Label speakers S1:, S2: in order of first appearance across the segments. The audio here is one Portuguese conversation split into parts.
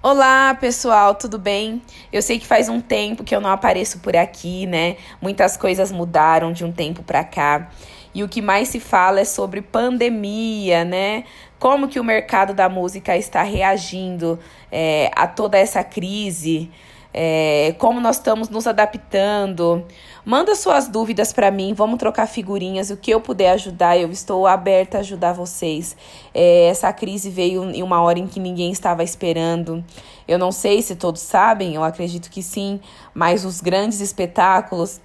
S1: Olá, pessoal, tudo bem? Eu sei que faz um tempo que eu não apareço por aqui, né? Muitas coisas mudaram de um tempo para cá. E o que mais se fala é sobre pandemia, né? Como que o mercado da música está reagindo é, a toda essa crise é, como nós estamos nos adaptando. Manda suas dúvidas para mim, vamos trocar figurinhas, o que eu puder ajudar, eu estou aberta a ajudar vocês. É, essa crise veio em uma hora em que ninguém estava esperando. Eu não sei se todos sabem, eu acredito que sim, mas os grandes espetáculos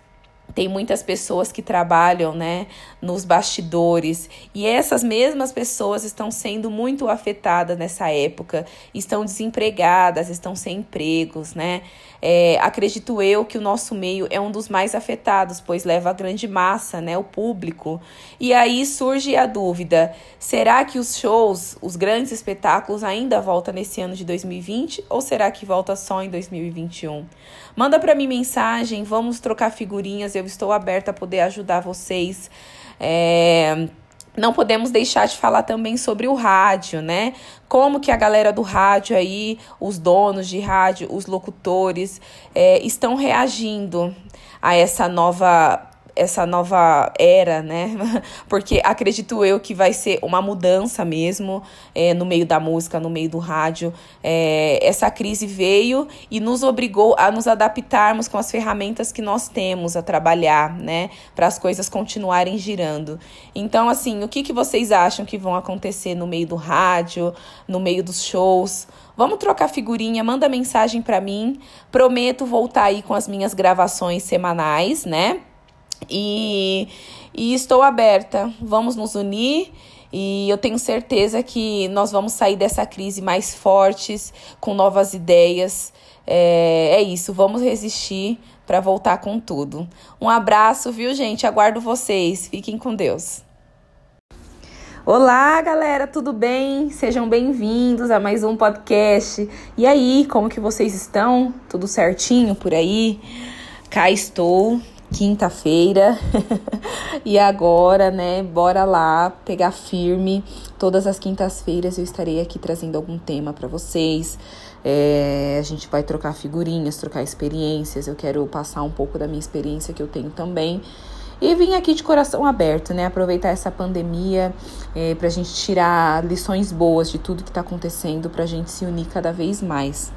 S1: tem muitas pessoas que trabalham, né, nos bastidores, e essas mesmas pessoas estão sendo muito afetadas nessa época, estão desempregadas, estão sem empregos, né? É, acredito eu que o nosso meio é um dos mais afetados, pois leva a grande massa, né, o público. E aí surge a dúvida: será que os shows, os grandes espetáculos ainda voltam nesse ano de 2020 ou será que volta só em 2021? Manda para mim mensagem, vamos trocar figurinhas, eu estou aberta a poder ajudar vocês. É, não podemos deixar de falar também sobre o rádio, né? Como que a galera do rádio aí, os donos de rádio, os locutores, é, estão reagindo a essa nova essa nova era, né? Porque acredito eu que vai ser uma mudança mesmo é, no meio da música, no meio do rádio. É, essa crise veio e nos obrigou a nos adaptarmos com as ferramentas que nós temos a trabalhar, né? Para as coisas continuarem girando. Então, assim, o que, que vocês acham que vão acontecer no meio do rádio, no meio dos shows? Vamos trocar figurinha, manda mensagem para mim. Prometo voltar aí com as minhas gravações semanais, né? E, e estou aberta. Vamos nos unir. E eu tenho certeza que nós vamos sair dessa crise mais fortes, com novas ideias. É, é isso, vamos resistir para voltar com tudo. Um abraço, viu, gente? Aguardo vocês. Fiquem com Deus. Olá, galera, tudo bem? Sejam bem-vindos a mais um podcast. E aí, como que vocês estão? Tudo certinho por aí? Cá estou quinta-feira. e agora, né, bora lá pegar firme. Todas as quintas-feiras eu estarei aqui trazendo algum tema para vocês. É, a gente vai trocar figurinhas, trocar experiências. Eu quero passar um pouco da minha experiência que eu tenho também. E vim aqui de coração aberto, né? Aproveitar essa pandemia é, para a gente tirar lições boas de tudo que está acontecendo, para a gente se unir cada vez mais.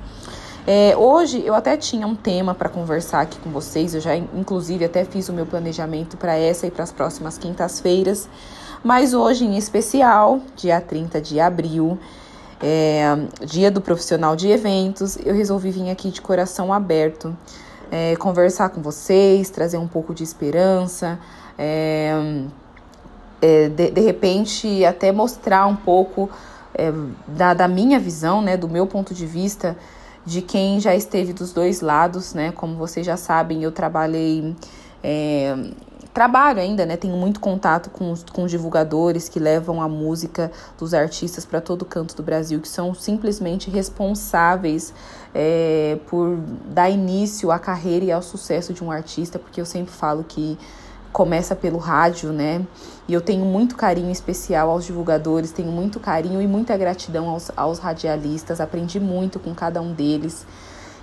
S1: É, hoje eu até tinha um tema para conversar aqui com vocês, eu já inclusive até fiz o meu planejamento para essa e para as próximas quintas-feiras, mas hoje em especial, dia 30 de abril, é, dia do profissional de eventos, eu resolvi vir aqui de coração aberto, é, conversar com vocês, trazer um pouco de esperança, é, é de, de repente até mostrar um pouco é, da, da minha visão, né, do meu ponto de vista de quem já esteve dos dois lados, né? Como vocês já sabem, eu trabalhei. É, trabalho ainda, né? Tenho muito contato com, com divulgadores que levam a música dos artistas para todo canto do Brasil, que são simplesmente responsáveis é, por dar início à carreira e ao sucesso de um artista, porque eu sempre falo que começa pelo rádio, né? E eu tenho muito carinho especial aos divulgadores, tenho muito carinho e muita gratidão aos, aos radialistas, aprendi muito com cada um deles.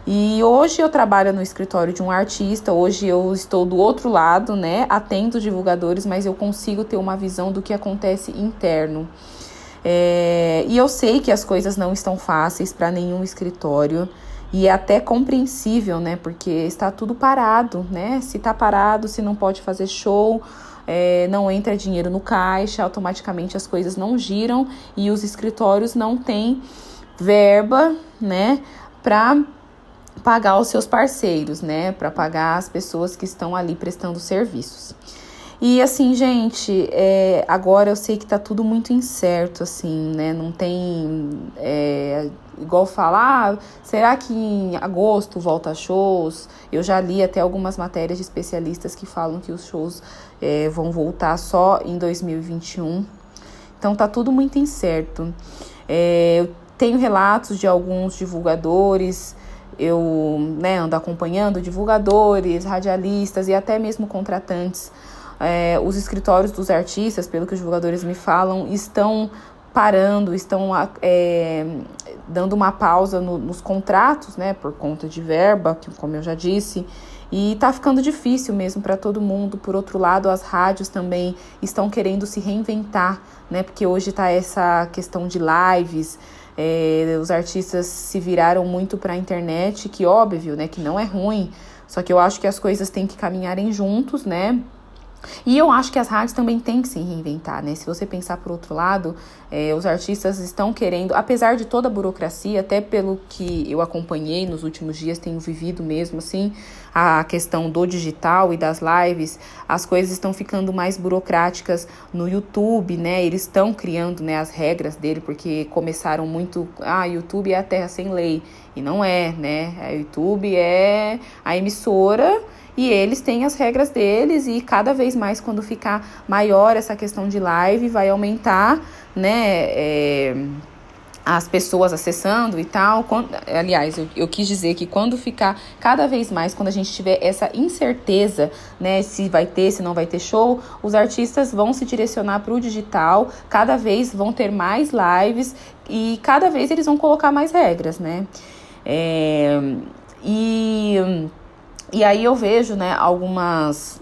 S1: E hoje eu trabalho no escritório de um artista, hoje eu estou do outro lado, né? Atendo divulgadores, mas eu consigo ter uma visão do que acontece interno. É, e eu sei que as coisas não estão fáceis para nenhum escritório. E é até compreensível, né? Porque está tudo parado, né? Se está parado, se não pode fazer show, é, não entra dinheiro no caixa, automaticamente as coisas não giram e os escritórios não têm verba, né? Para pagar os seus parceiros, né? Para pagar as pessoas que estão ali prestando serviços. E assim, gente, é, agora eu sei que tá tudo muito incerto, assim, né? Não tem. É, igual falar, ah, será que em agosto volta shows? Eu já li até algumas matérias de especialistas que falam que os shows é, vão voltar só em 2021. Então tá tudo muito incerto. É, eu tenho relatos de alguns divulgadores eu né, ando acompanhando divulgadores, radialistas e até mesmo contratantes é, os escritórios dos artistas, pelo que os divulgadores me falam, estão parando, estão é, dando uma pausa no, nos contratos, né, por conta de verba, que, como eu já disse, e tá ficando difícil mesmo para todo mundo. Por outro lado, as rádios também estão querendo se reinventar, né, porque hoje tá essa questão de lives. É, os artistas se viraram muito para a internet, que óbvio, né, que não é ruim, só que eu acho que as coisas têm que caminharem juntos, né? E eu acho que as rádios também têm que se reinventar, né? Se você pensar por outro lado, é, os artistas estão querendo, apesar de toda a burocracia, até pelo que eu acompanhei nos últimos dias, tenho vivido mesmo assim, a questão do digital e das lives, as coisas estão ficando mais burocráticas no YouTube, né? Eles estão criando né, as regras dele, porque começaram muito. Ah, YouTube é a terra sem lei. E não é, né? A YouTube é a emissora e eles têm as regras deles e cada vez mais quando ficar maior essa questão de live vai aumentar, né? É, as pessoas acessando e tal. Quando, aliás, eu, eu, quis dizer que quando ficar cada vez mais, quando a gente tiver essa incerteza, né, se vai ter, se não vai ter show, os artistas vão se direcionar para o digital, cada vez vão ter mais lives e cada vez eles vão colocar mais regras, né? É, e e aí eu vejo, né, algumas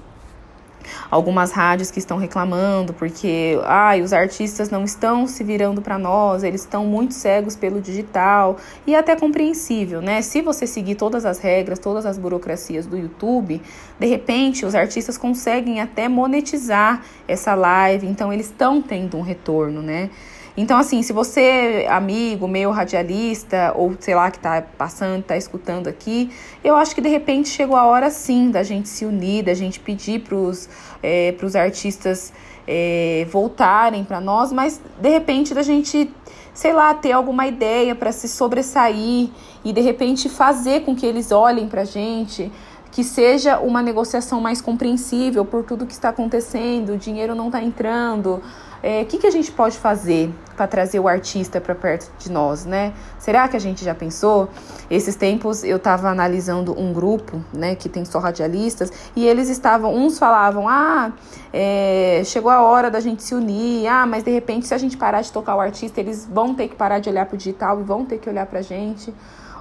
S1: algumas rádios que estão reclamando porque ai, os artistas não estão se virando para nós, eles estão muito cegos pelo digital e é até compreensível, né? Se você seguir todas as regras, todas as burocracias do YouTube, de repente os artistas conseguem até monetizar essa live, então eles estão tendo um retorno, né? Então, assim, se você, amigo, meu radialista, ou sei lá, que tá passando, tá escutando aqui, eu acho que de repente chegou a hora sim da gente se unir, da gente pedir pros, é, pros artistas é, voltarem para nós, mas de repente da gente, sei lá, ter alguma ideia para se sobressair e de repente fazer com que eles olhem pra gente que seja uma negociação mais compreensível por tudo que está acontecendo, o dinheiro não está entrando, é, o que, que a gente pode fazer para trazer o artista para perto de nós, né? Será que a gente já pensou? Esses tempos eu estava analisando um grupo, né, que tem só radialistas, e eles estavam, uns falavam, ah, é, chegou a hora da gente se unir, ah, mas de repente se a gente parar de tocar o artista, eles vão ter que parar de olhar para o digital e vão ter que olhar para a gente.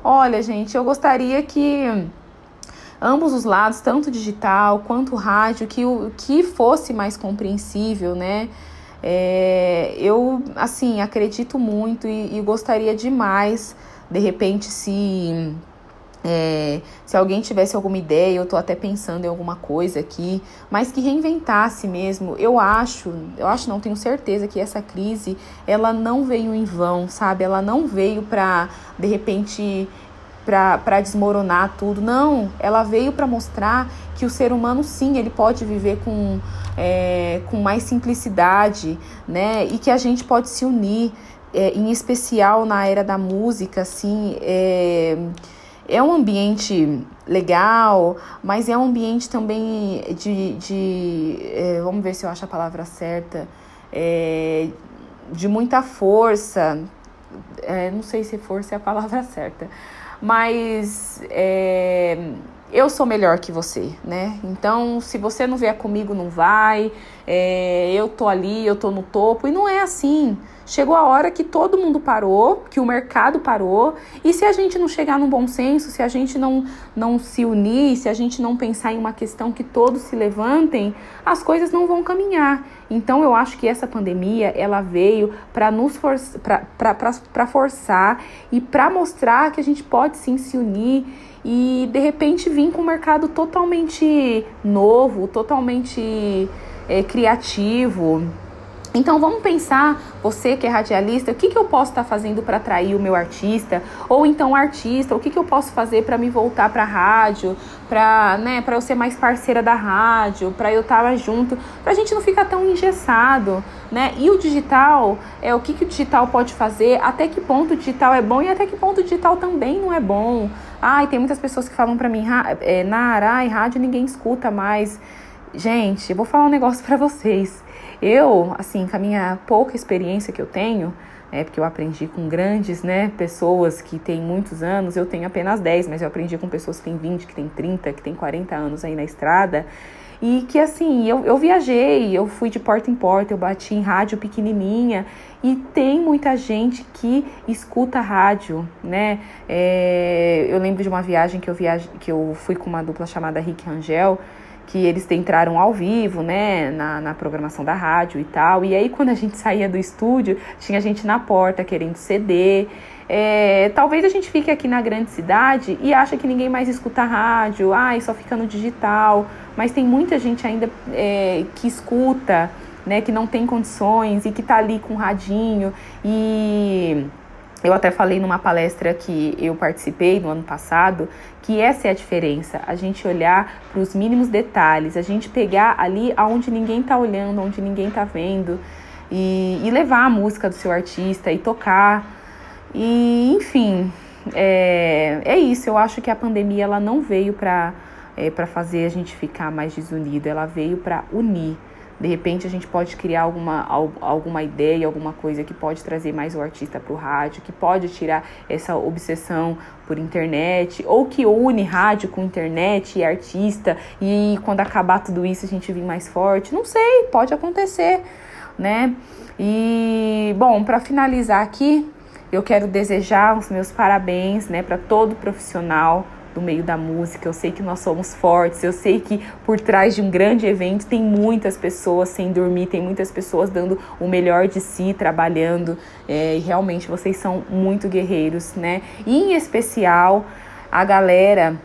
S1: Olha, gente, eu gostaria que ambos os lados, tanto digital quanto rádio, que o que fosse mais compreensível, né? É, eu, assim, acredito muito e, e, gostaria demais, de repente, se. É, se alguém tivesse alguma ideia, eu tô até pensando em alguma coisa aqui, mas que reinventasse mesmo. Eu acho, eu acho, não tenho certeza que essa crise, ela não veio em vão, sabe? Ela não veio para de repente para desmoronar tudo. Não, ela veio para mostrar que o ser humano, sim, ele pode viver com, é, com mais simplicidade, né? E que a gente pode se unir, é, em especial na era da música, assim. É, é um ambiente legal, mas é um ambiente também de. de é, vamos ver se eu acho a palavra certa. É, de muita força. É, não sei se força é a palavra certa mas é, eu sou melhor que você, né? Então, se você não vier comigo, não vai. É, eu tô ali, eu tô no topo. E não é assim. Chegou a hora que todo mundo parou, que o mercado parou, e se a gente não chegar num bom senso, se a gente não, não se unir, se a gente não pensar em uma questão que todos se levantem, as coisas não vão caminhar. Então eu acho que essa pandemia ela veio para nos for para forçar e para mostrar que a gente pode sim se unir e de repente vir com um mercado totalmente novo, totalmente é, criativo. Então vamos pensar, você que é radialista, o que, que eu posso estar tá fazendo para atrair o meu artista? Ou então artista, o que, que eu posso fazer para me voltar para a rádio, para né, eu ser mais parceira da rádio, para eu estar junto, para a gente não ficar tão engessado, né? E o digital, é o que, que o digital pode fazer, até que ponto o digital é bom e até que ponto o digital também não é bom. Ai, tem muitas pessoas que falam para mim, é, na Arai, rádio ninguém escuta mais. Gente, eu vou falar um negócio para vocês. Eu, assim, com a minha pouca experiência que eu tenho, é porque eu aprendi com grandes, né, pessoas que têm muitos anos, eu tenho apenas 10, mas eu aprendi com pessoas que têm 20, que têm 30, que têm 40 anos aí na estrada. e que assim, eu, eu viajei, eu fui de porta em porta, eu bati em rádio pequenininha e tem muita gente que escuta rádio, né? É, eu lembro de uma viagem que eu, viaje, que eu fui com uma dupla chamada Rick Rangel, que eles entraram ao vivo, né, na, na programação da rádio e tal. E aí, quando a gente saía do estúdio, tinha gente na porta querendo CD. É, talvez a gente fique aqui na grande cidade e acha que ninguém mais escuta rádio, ai, só fica no digital. Mas tem muita gente ainda é, que escuta, né, que não tem condições e que tá ali com radinho e eu até falei numa palestra que eu participei no ano passado que essa é a diferença, a gente olhar para os mínimos detalhes, a gente pegar ali aonde ninguém está olhando, onde ninguém está vendo e, e, levar a música do seu artista e tocar e enfim é, é isso. Eu acho que a pandemia ela não veio para é, para fazer a gente ficar mais desunido, ela veio para unir. De repente a gente pode criar alguma, alguma ideia, alguma coisa que pode trazer mais o artista para o rádio, que pode tirar essa obsessão por internet, ou que une rádio com internet e artista, e quando acabar tudo isso a gente vir mais forte. Não sei, pode acontecer, né? E, bom, para finalizar aqui, eu quero desejar os meus parabéns, né, para todo profissional do meio da música. Eu sei que nós somos fortes, eu sei que por trás de um grande evento tem muitas pessoas sem dormir, tem muitas pessoas dando o melhor de si, trabalhando. É, e realmente vocês são muito guerreiros, né? E em especial a galera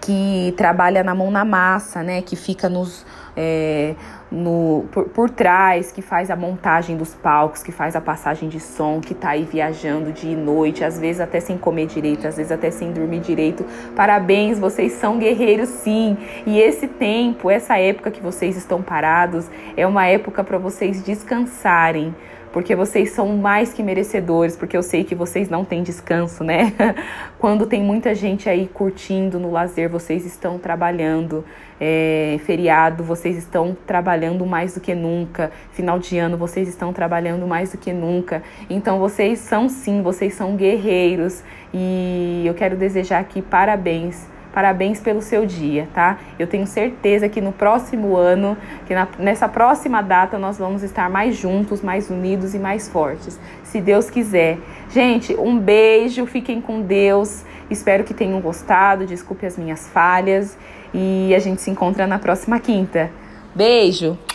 S1: que trabalha na mão na massa, né? Que fica nos. É, no, por, por trás, que faz a montagem dos palcos, que faz a passagem de som, que tá aí viajando de noite, às vezes até sem comer direito, às vezes até sem dormir direito. Parabéns, vocês são guerreiros sim. E esse tempo, essa época que vocês estão parados, é uma época para vocês descansarem porque vocês são mais que merecedores, porque eu sei que vocês não têm descanso, né? Quando tem muita gente aí curtindo no lazer, vocês estão trabalhando. É, feriado, vocês estão trabalhando mais do que nunca. Final de ano, vocês estão trabalhando mais do que nunca. Então, vocês são sim, vocês são guerreiros. E eu quero desejar aqui parabéns Parabéns pelo seu dia, tá? Eu tenho certeza que no próximo ano, que na, nessa próxima data, nós vamos estar mais juntos, mais unidos e mais fortes, se Deus quiser. Gente, um beijo, fiquem com Deus. Espero que tenham gostado. Desculpe as minhas falhas e a gente se encontra na próxima quinta. Beijo!